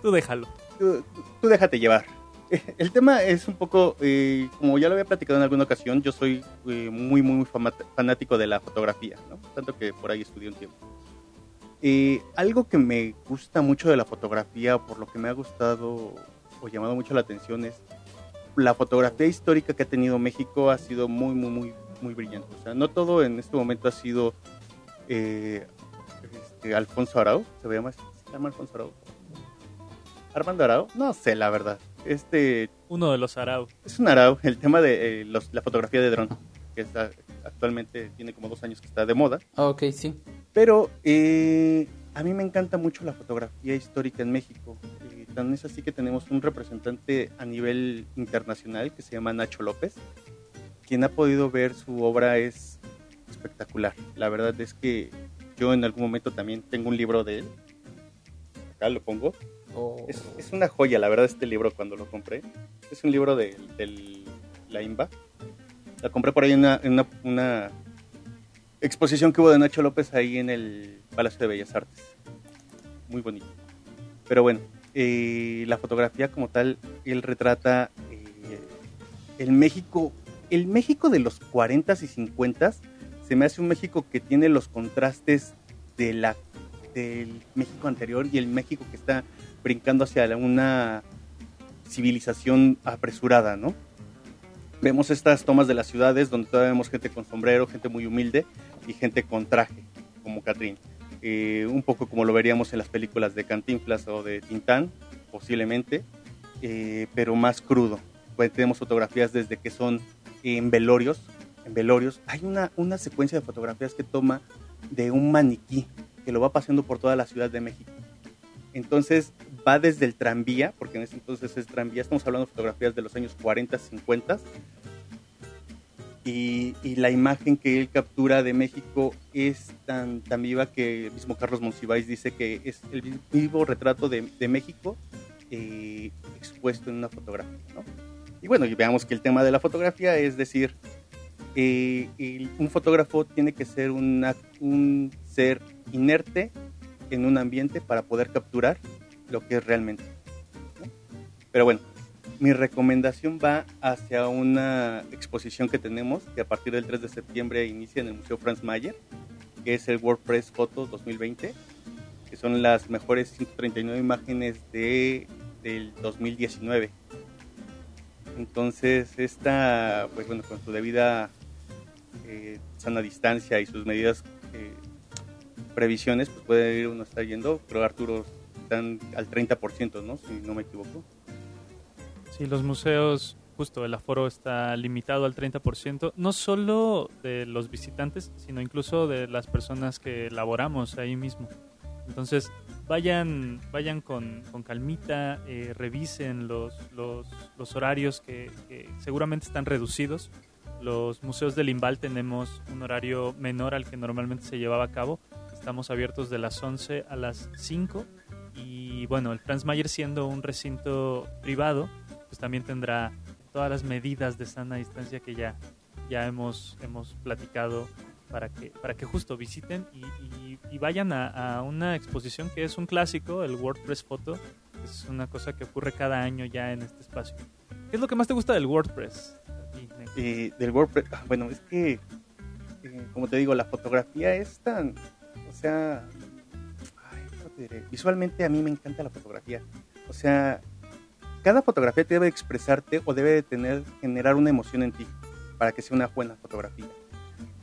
Tú déjalo. Tú, tú déjate llevar. El tema es un poco, eh, como ya lo había platicado en alguna ocasión, yo soy eh, muy, muy, fanático de la fotografía, ¿no? Tanto que por ahí estudié un tiempo. Eh, algo que me gusta mucho de la fotografía, por lo que me ha gustado o llamado mucho la atención es la fotografía histórica que ha tenido México ha sido muy, muy, muy, muy brillante. O sea, no todo en este momento ha sido eh, este, Alfonso Arau, ¿se ¿se llama Alfonso Arau? Armando Arau, no sé la verdad. Este Uno de los Arau. es un Arau, el tema de eh, los- la fotografía de dron, que está, actualmente tiene como dos años que está de moda. Ah, ok, sí. Pero eh, a mí me encanta mucho la fotografía histórica en México. Eh, tan es así que tenemos un representante a nivel internacional que se llama Nacho López. Quien ha podido ver su obra es espectacular. La verdad es que yo en algún momento también tengo un libro de él. Acá lo pongo. Oh. Es, es una joya, la verdad, este libro cuando lo compré. Es un libro de, del- la IMBA. La compré por ahí en una, una, una exposición que hubo de Nacho López ahí en el Palacio de Bellas Artes. Muy bonito. Pero bueno, eh, la fotografía como tal, él retrata eh, el México, el México de los 40s y 50s. Se me hace un México que tiene los contrastes de la, del México anterior y el México que está brincando hacia una civilización apresurada, ¿no? Vemos estas tomas de las ciudades donde todavía vemos gente con sombrero, gente muy humilde y gente con traje, como Catrín. Eh, un poco como lo veríamos en las películas de Cantinflas o de Tintán, posiblemente, eh, pero más crudo. Pues tenemos fotografías desde que son en velorios, en velorios. Hay una, una secuencia de fotografías que toma de un maniquí que lo va paseando por toda la Ciudad de México. Entonces va desde el tranvía, porque en ese entonces es tranvía, estamos hablando de fotografías de los años 40, 50, y, y la imagen que él captura de México es tan, tan viva que el mismo Carlos Monsiváis dice que es el vi- vivo retrato de, de México eh, expuesto en una fotografía. ¿no? Y bueno, y veamos que el tema de la fotografía es decir, eh, el- un fotógrafo tiene que ser una- un ser inerte en un ambiente para poder capturar lo que es realmente. ¿no? Pero bueno, mi recomendación va hacia una exposición que tenemos que a partir del 3 de septiembre inicia en el Museo Franz Mayer, que es el WordPress Photo 2020, que son las mejores 139 imágenes de, del 2019. Entonces, esta, pues bueno, con su debida eh, sana distancia y sus medidas eh, previsiones, pues puede uno estar yendo, pero Arturo están al 30%, ¿no? Si no me equivoco. Sí, los museos, justo el aforo está limitado al 30%, no solo de los visitantes, sino incluso de las personas que laboramos ahí mismo. Entonces, vayan, vayan con, con calmita, eh, revisen los, los, los horarios que, que seguramente están reducidos. Los museos del Imbal tenemos un horario menor al que normalmente se llevaba a cabo. Estamos abiertos de las 11 a las 5 y bueno, el Franz Mayer siendo un recinto privado, pues también tendrá todas las medidas de sana distancia que ya, ya hemos, hemos platicado para que, para que justo visiten y, vayan a, a una exposición que es un clásico, el WordPress Photo. Es una cosa que ocurre cada año ya en este espacio. ¿Qué es lo que más te gusta del WordPress? Eh, del WordPress, ah, bueno, es que, eh, como te digo, la fotografía es tan, o sea, ay, ¿cómo te diré? visualmente a mí me encanta la fotografía. O sea, cada fotografía debe expresarte o debe de tener, generar una emoción en ti para que sea una buena fotografía.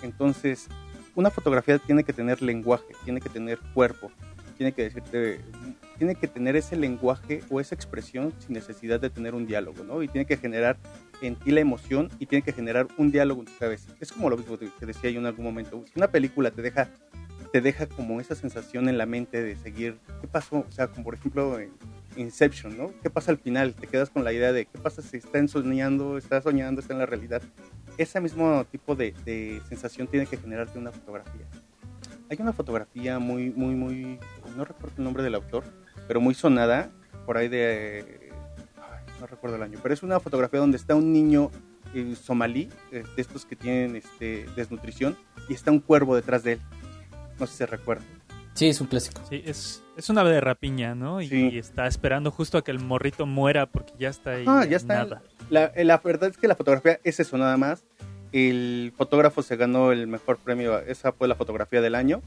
Entonces, una fotografía tiene que tener lenguaje, tiene que tener cuerpo, tiene que decirte, tiene que tener ese lenguaje o esa expresión sin necesidad de tener un diálogo, ¿no? Y tiene que generar en ti la emoción y tiene que generar un diálogo en tu cabeza. Es como lo mismo que decía yo en algún momento. Si una película te deja, te deja como esa sensación en la mente de seguir, ¿qué pasó? O sea, como por ejemplo en Inception, ¿no? ¿Qué pasa al final? Te quedas con la idea de qué pasa si está soñando, está soñando, está en la realidad. Ese mismo tipo de, de sensación tiene que generarte una fotografía. Hay una fotografía muy, muy, muy, no recuerdo el nombre del autor, pero muy sonada, por ahí de, ay, no recuerdo el año, pero es una fotografía donde está un niño eh, somalí, eh, de estos que tienen este, desnutrición, y está un cuervo detrás de él. No sé si se recuerda. Sí, es un clásico. Sí, es, es una ave de rapiña, ¿no? Y, Sí. y está esperando justo a que el morrito muera porque ya está ahí. Ah, ya está. Nada. La, eh, la verdad es que la fotografía es eso nada más. El fotógrafo se ganó el mejor premio, esa fue la fotografía del año.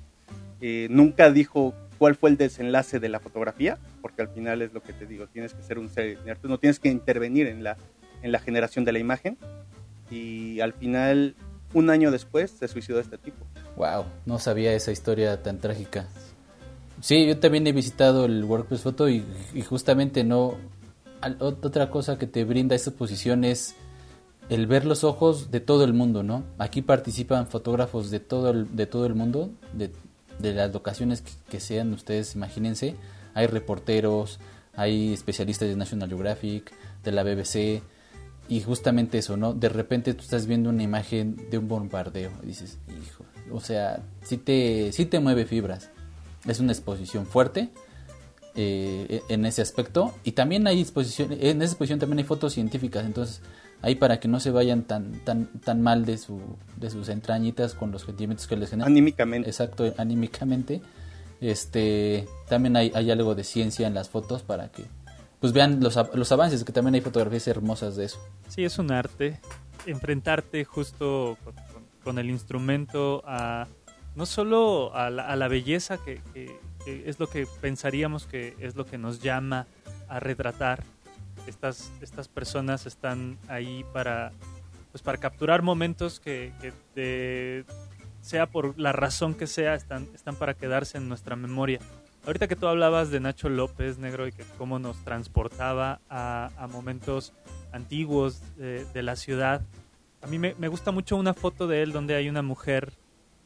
Eh, nunca dijo cuál fue el desenlace de la fotografía, porque al final es lo que te digo, tienes que ser un ser inerte, no tienes que intervenir en la, en la generación de la imagen. Y al final, un año después, se suicidó este tipo. Wow, no sabía esa historia tan trágica. Sí, yo también he visitado el WordPress Photo y, y justamente no... al- ot- Otra cosa que te brinda esta exposición es el ver los ojos de todo el mundo, ¿no? Aquí participan fotógrafos de todo el, de todo el mundo, de, de las locaciones que, que sean, ustedes imagínense. Hay reporteros, hay especialistas de National Geographic, de la BBC, y justamente eso, ¿no? De repente tú estás viendo una imagen de un bombardeo y dices, hijo, o sea, sí te, sí te mueve fibras. Es una exposición fuerte eh, en ese aspecto. Y también hay exposición, en esa exposición también hay fotos científicas, entonces ahí para que no se vayan tan, tan, tan mal de, su, de sus entrañitas con los sentimientos que les generan. Anímicamente. Exacto, anímicamente. Este, también hay, hay algo de ciencia en las fotos para que pues vean los, los avances, que también hay fotografías hermosas de eso. Sí, es un arte. Enfrentarte justo con, con- con el instrumento a no solo a la, a la belleza que, que- que es lo que pensaríamos que es lo que nos llama a retratar. Estas, estas personas están ahí para, pues para capturar momentos que, sea por la razón que sea, están, están para quedarse en nuestra memoria. Ahorita que tú hablabas de Nacho López, negro, y que cómo nos transportaba a, momentos antiguos de, de la ciudad, a mí me, me gusta mucho una foto de él donde hay una mujer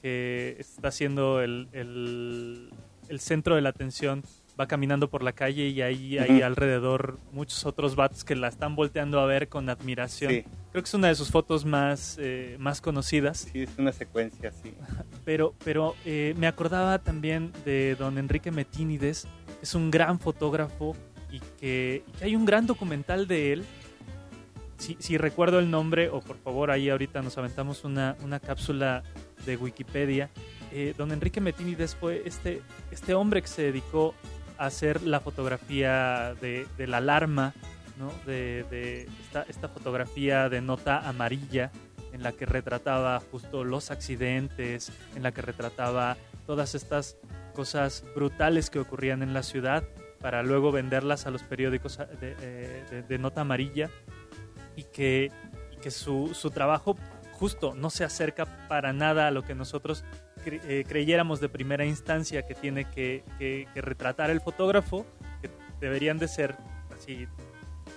que está haciendo el, el- el centro de la atención, va caminando por la calle y ahí hay Ujú. alrededor muchos otros vatos que la están volteando a ver con admiración. Sí, Creo que es una de sus fotos más, eh, más conocidas. sí, es una secuencia, sí. Pero, pero eh, me acordaba también de don Enrique Metínides, es un gran fotógrafo y que, y que hay un gran documental de él. Si, si recuerdo el nombre, o por favor ahí ahorita nos aventamos una, una cápsula de Wikipedia. Eh, don Enrique Metínides fue este, este hombre que se dedicó hacer la fotografía de, la alarma, ¿no? de, esta, fotografía de nota amarilla en la que retrataba justo los accidentes, en la que retrataba todas estas cosas brutales que ocurrían en la ciudad para luego venderlas a los periódicos de, eh, de- de nota amarilla y que, y que su, su trabajo justo no se acerca para nada a lo que nosotros eh, creyéramos de primera instancia que tiene que retratar el fotógrafo, que deberían de ser así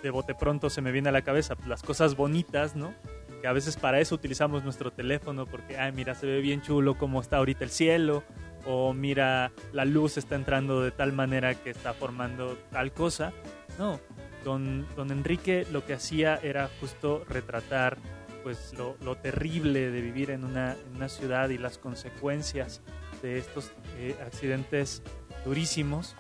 de bote pronto se me viene a la cabeza pues, las cosas bonitas, ¿no? Que a veces para eso utilizamos nuestro teléfono porque, ay, mira, se ve bien chulo cómo está ahorita el cielo o mira, la luz está entrando de tal manera que está formando tal cosa. No, don, don Enrique lo que hacía era justo retratar pues lo, lo terrible de vivir en una, en una ciudad y las consecuencias de estos eh, accidentes durísimos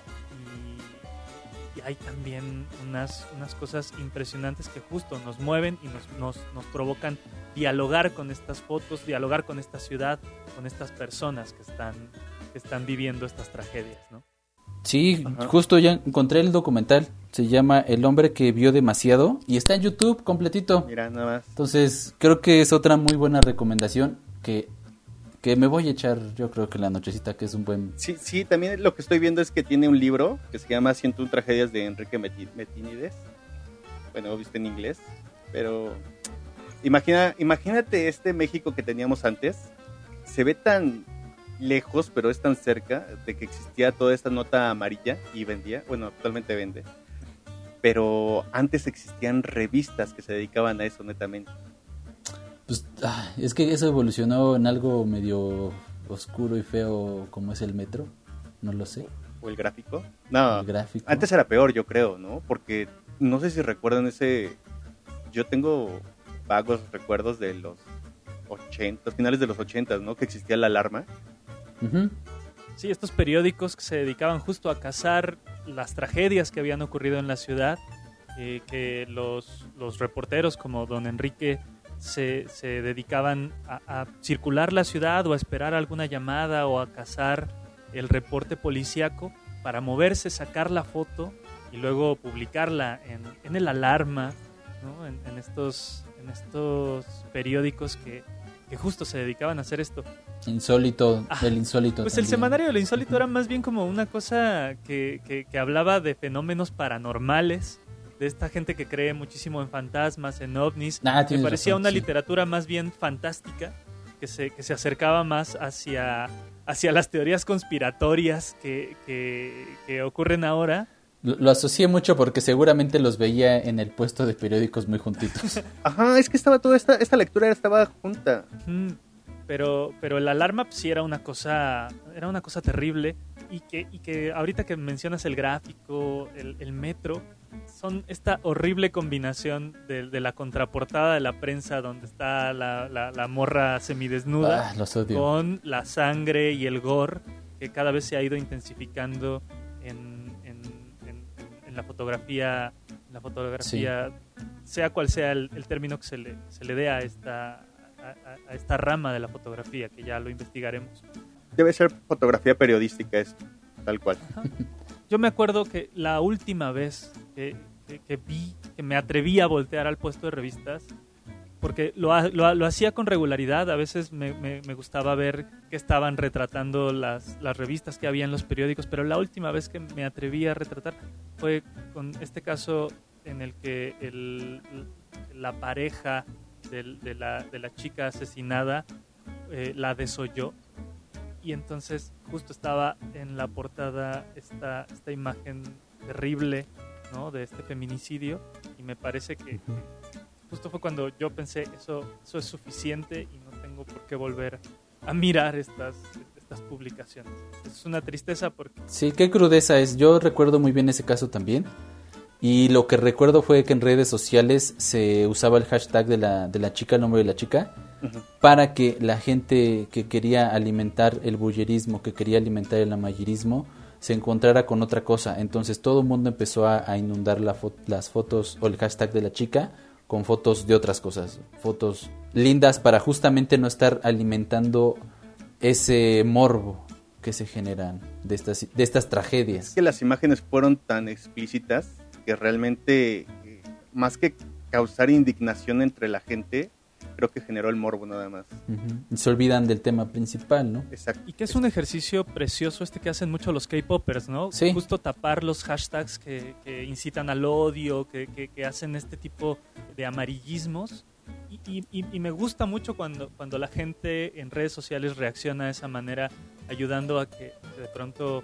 y, y hay también unas, unas cosas impresionantes que justo nos mueven y nos, nos, nos provocan dialogar con estas fotos, dialogar con esta ciudad, con estas personas que están, que están viviendo estas tragedias, ¿no? Sí, Ajá. justo ya encontré el documental. Se llama El hombre que vio demasiado y está en YouTube completito. Mira, nada más. Entonces, creo que es otra muy buena recomendación que, que me voy a echar, yo creo que la nochecita, que es un buen... Sí, sí, también lo que estoy viendo es que tiene un libro que se llama 101 tragedias de Enrique Meti- Metinides. Bueno, viste en inglés, pero imagina, imagínate este México que teníamos antes. Se ve tan lejos, pero es tan cerca de que existía toda esta nota amarilla y vendía, bueno, actualmente vende. Pero antes existían revistas que se dedicaban a eso netamente. Pues, ah, es que eso evolucionó en algo medio oscuro y feo como es el metro. No lo sé. ¿O el gráfico? No, El gráfico. Antes era peor, yo creo, ¿no? Porque no sé si recuerdan ese. Yo tengo vagos recuerdos de los 80, finales de los 80, ¿no? Que existía la alarma. Ujú. Sí, estos periódicos que se dedicaban justo a cazar las tragedias que habían ocurrido en la ciudad, eh, que los, los reporteros como don Enrique se, se dedicaban a, circular la ciudad o a esperar alguna llamada o a cazar el reporte policíaco para moverse, sacar la foto y luego publicarla en, en el alarma, ¿no? en, en estos, en estos periódicos que, que justo se dedicaban a hacer esto. Insólito, Ah, el insólito. Pues el semanario de lo insólito era más bien como una cosa que, que- que hablaba de fenómenos paranormales, de esta gente que cree muchísimo en fantasmas, en ovnis. Ah, Me tienes parecía razón, una sí. literatura más bien fantástica, que se, que se acercaba más hacia, hacia las teorías conspiratorias que, que- que ocurren ahora. Lo, asocié mucho porque seguramente los veía en el puesto de periódicos muy juntitos. Ajá, es que estaba toda esta, esta lectura estaba junta. Pero, pero el alarma pues, sí era una cosa, era una cosa terrible y que, y que ahorita que mencionas el gráfico, el, el metro, son esta horrible combinación de, de la contraportada de la prensa donde está la, la- la morra semidesnuda ah, los con la sangre y el gore que cada vez se ha ido intensificando en, en- en- la fotografía, en la fotografía sea cual sea el, el término que se le, se le dé a esta, a, a- esta rama de la fotografía, que ya lo investigaremos. Debe ser fotografía periodística esto, tal cual. Yo me acuerdo que la última vez que, que- que vi, que me atreví a voltear al puesto de revistas, porque lo, lo, lo hacía con regularidad, a veces me, me- gustaba ver que estaban retratando las, las revistas que había en los periódicos, pero la última vez que me atreví a retratar fue con este caso en el que el- la pareja de, la, de la chica asesinada eh, la desolló y entonces justo estaba en la portada esta, esta imagen terrible ¿no? de este feminicidio y me parece que justo fue cuando yo pensé eso, eso es suficiente y no tengo por qué volver a mirar estas, estas publicaciones. Es una tristeza porque Sí, qué crudeza es. Yo recuerdo muy bien ese caso también. Y lo que recuerdo fue que en redes sociales se usaba el hashtag de la, de la chica, el nombre de la chica, Ujú. para que la gente que quería alimentar el bullerismo, que quería alimentar el amarillismo, se encontrara con otra cosa. Entonces todo el mundo empezó a, a inundar la fo- las fotos o el hashtag de la chica con fotos de otras cosas. Fotos lindas para justamente no estar alimentando ese morbo que se generan de estas, de estas tragedias. Es que las imágenes fueron tan explícitas que realmente, eh, más que causar indignación entre la gente, creo que generó el morbo nada más. Se olvidan del tema principal, ¿no? Exacto. Y que es un ejercicio precioso este que hacen mucho los K-Popers, ¿no? Sí. Justo tapar los hashtags que, que incitan al odio, que, que- que hacen este tipo de amarillismos. Y, y- y- y me gusta mucho cuando, cuando la gente en redes sociales reacciona de esa manera, ayudando a que de pronto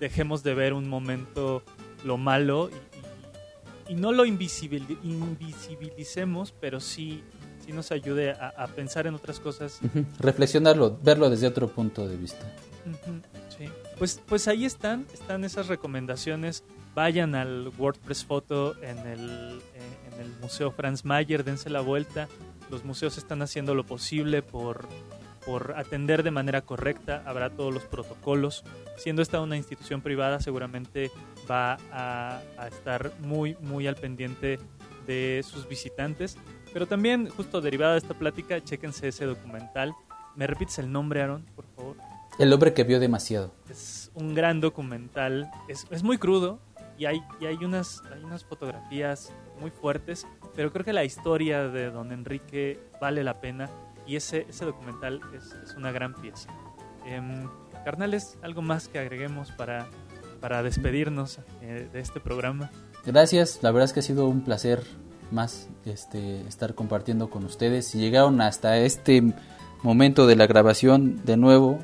dejemos de ver un momento lo malo y, y- y no lo invisibil- invisibilicemos, pero sí, sí nos ayude a, a pensar en otras cosas. Reflexionarlo, verlo desde otro punto de vista. Sí. Pues, pues ahí están, están esas recomendaciones. Vayan al WordPress Photo en el, eh, en el Museo Franz Mayer, dense la vuelta. Los museos están haciendo lo posible por, por atender de manera correcta. Habrá todos los protocolos. Siendo esta una institución privada, seguramente va a, a estar muy, muy al pendiente de sus visitantes. Pero también, justo derivada de esta plática, chéquense ese documental. ¿Me repites el nombre, Aaron, por favor? El hombre que vio demasiado. Es un gran documental. Es, es muy crudo y hay, y hay, unas, hay unas fotografías muy fuertes, pero creo que la historia de don Enrique vale la pena y ese, ese documental es, es una gran pieza. Em, carnales, ¿algo más que agreguemos para, para despedirnos eh, de este programa? Gracias, la verdad es que ha sido un placer más este, estar compartiendo con ustedes. Si llegaron hasta este momento de la grabación de nuevo,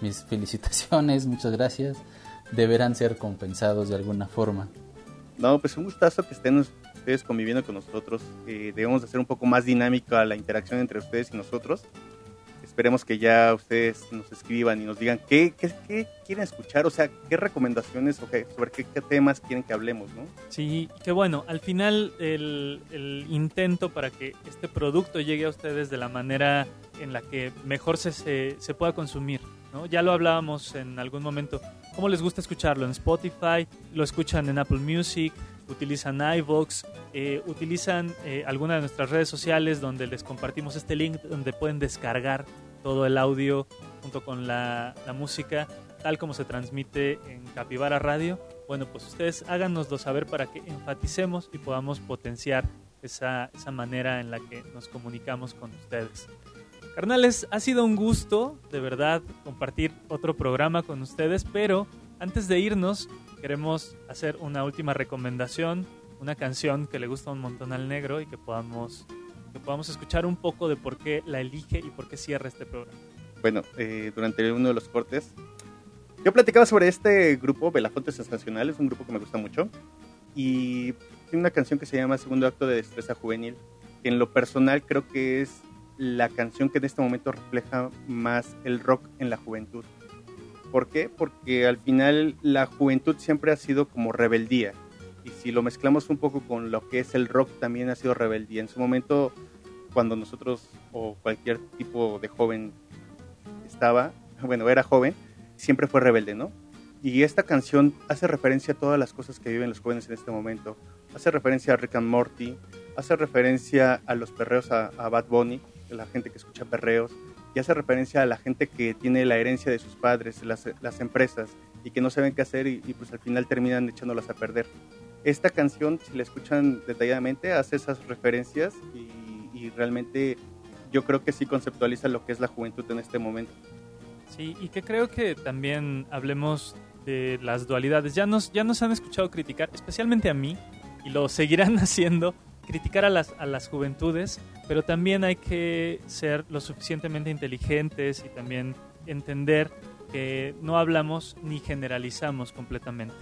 mis felicitaciones, muchas gracias. Deberán ser compensados de alguna forma. No, pues un gustazo que estén ustedes conviviendo con nosotros. Eh, debemos de hacer un poco más dinámica la interacción entre ustedes y nosotros. Esperemos que ya ustedes nos escriban y nos digan qué, qué, qué quieren escuchar, o sea, qué recomendaciones o qué, sobre qué, qué, temas quieren que hablemos, ¿no? Sí, que bueno, al final el, el, intento para que este producto llegue a ustedes de la manera en la que mejor se, se, se pueda consumir, ¿no? Ya lo hablábamos en algún momento. ¿Cómo les gusta escucharlo? ¿En Spotify? ¿Lo escuchan en Apple Music? Utilizan iVoox, eh, utilizan eh, alguna de nuestras redes sociales donde les compartimos este link donde pueden descargar todo el audio junto con la, la, música, tal como se transmite en Capivara Radio. Bueno, pues ustedes háganoslo saber para que enfaticemos y podamos potenciar esa, esa manera en la que nos comunicamos con ustedes. Carnales, ha sido un gusto, de verdad, compartir otro programa con ustedes, pero antes de irnos, queremos hacer una última recomendación, una canción que le gusta un montón al negro y que podamos, que podamos escuchar un poco de por qué la elige y por qué cierra este programa. Bueno, eh, durante uno de los cortes, yo platicaba sobre este grupo, Belafonte Sensacional, es un grupo que me gusta mucho, y tiene una canción que se llama Segundo Acto de Destreza Juvenil, que en lo personal creo que es la canción que en este momento refleja más el rock en la juventud. ¿Por qué? Porque al final la juventud siempre ha sido como rebeldía. Y si lo mezclamos un poco con lo que es el rock, también ha sido rebeldía. En su momento, cuando nosotros o cualquier tipo de joven estaba, bueno, era joven, siempre fue rebelde, ¿no? Y esta canción hace referencia a todas las cosas que viven los jóvenes en este momento. Hace referencia a Rick and Morty, hace referencia a los perreos a, Bad Bunny, la gente que escucha perreos, y hace referencia a la gente que tiene la herencia de sus padres, las, las empresas, y que no saben qué hacer y, y, pues al final terminan echándolas a perder. Esta canción, si la escuchan detalladamente, hace esas referencias y, y realmente yo creo que sí conceptualiza lo que es la juventud en este momento. Sí, y que creo que también hablemos de las dualidades. Ya nos, ya nos han escuchado criticar, especialmente a mí, y lo seguirán haciendo, criticar a las, a las juventudes, pero también hay que ser lo suficientemente inteligentes y también entender que no hablamos ni generalizamos completamente.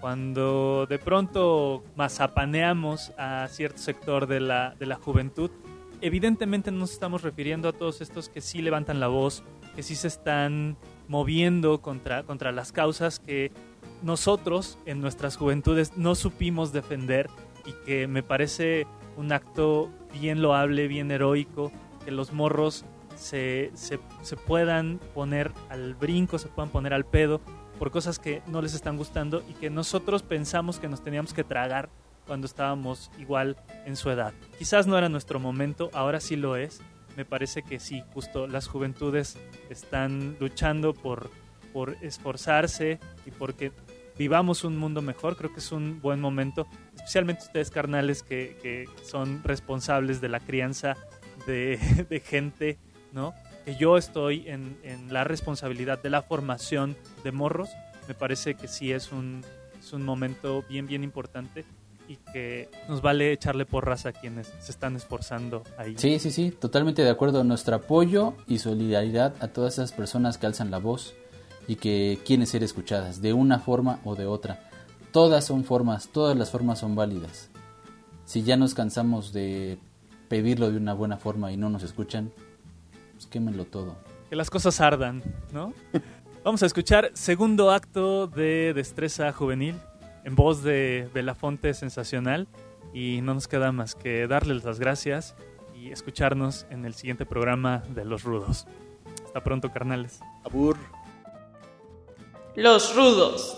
Cuando de pronto mazapaneamos a cierto sector de la, de la juventud, evidentemente no nos estamos refiriendo a todos estos que sí levantan la voz, que sí se están moviendo contra, contra las causas que nosotros en nuestras juventudes no supimos defender y que me parece un acto bien loable, bien heroico, que los morros se, se, se, puedan poner al brinco, se puedan poner al pedo por cosas que no les están gustando y que nosotros pensamos que nos teníamos que tragar cuando estábamos igual en su edad. Quizás no era nuestro momento, ahora sí lo es. Me parece que sí, justo las juventudes están luchando por, por esforzarse y porque vivamos un mundo mejor. Creo que es un buen momento, especialmente ustedes carnales que, que son responsables de la crianza de, de gente, ¿no? Que yo estoy en, en, la responsabilidad de la formación de morros. Me parece que sí es un, es un momento bien, bien importante y que nos vale echarle porras a quienes se están esforzando ahí. Sí, sí, sí, totalmente de acuerdo. Nuestro apoyo y solidaridad a todas esas personas que alzan la voz y que quieren ser escuchadas de una forma o de otra. Todas son formas, todas las formas son válidas. Si ya nos cansamos de pedirlo de una buena forma y no nos escuchan, pues quémenlo todo. Que las cosas ardan, ¿no? Vamos a escuchar segundo acto de Destreza Juvenil en voz de Belafonte Sensacional y no nos queda más que darles las gracias y escucharnos en el siguiente programa de Los Rudos. Hasta pronto, carnales. Abur. Los rudos.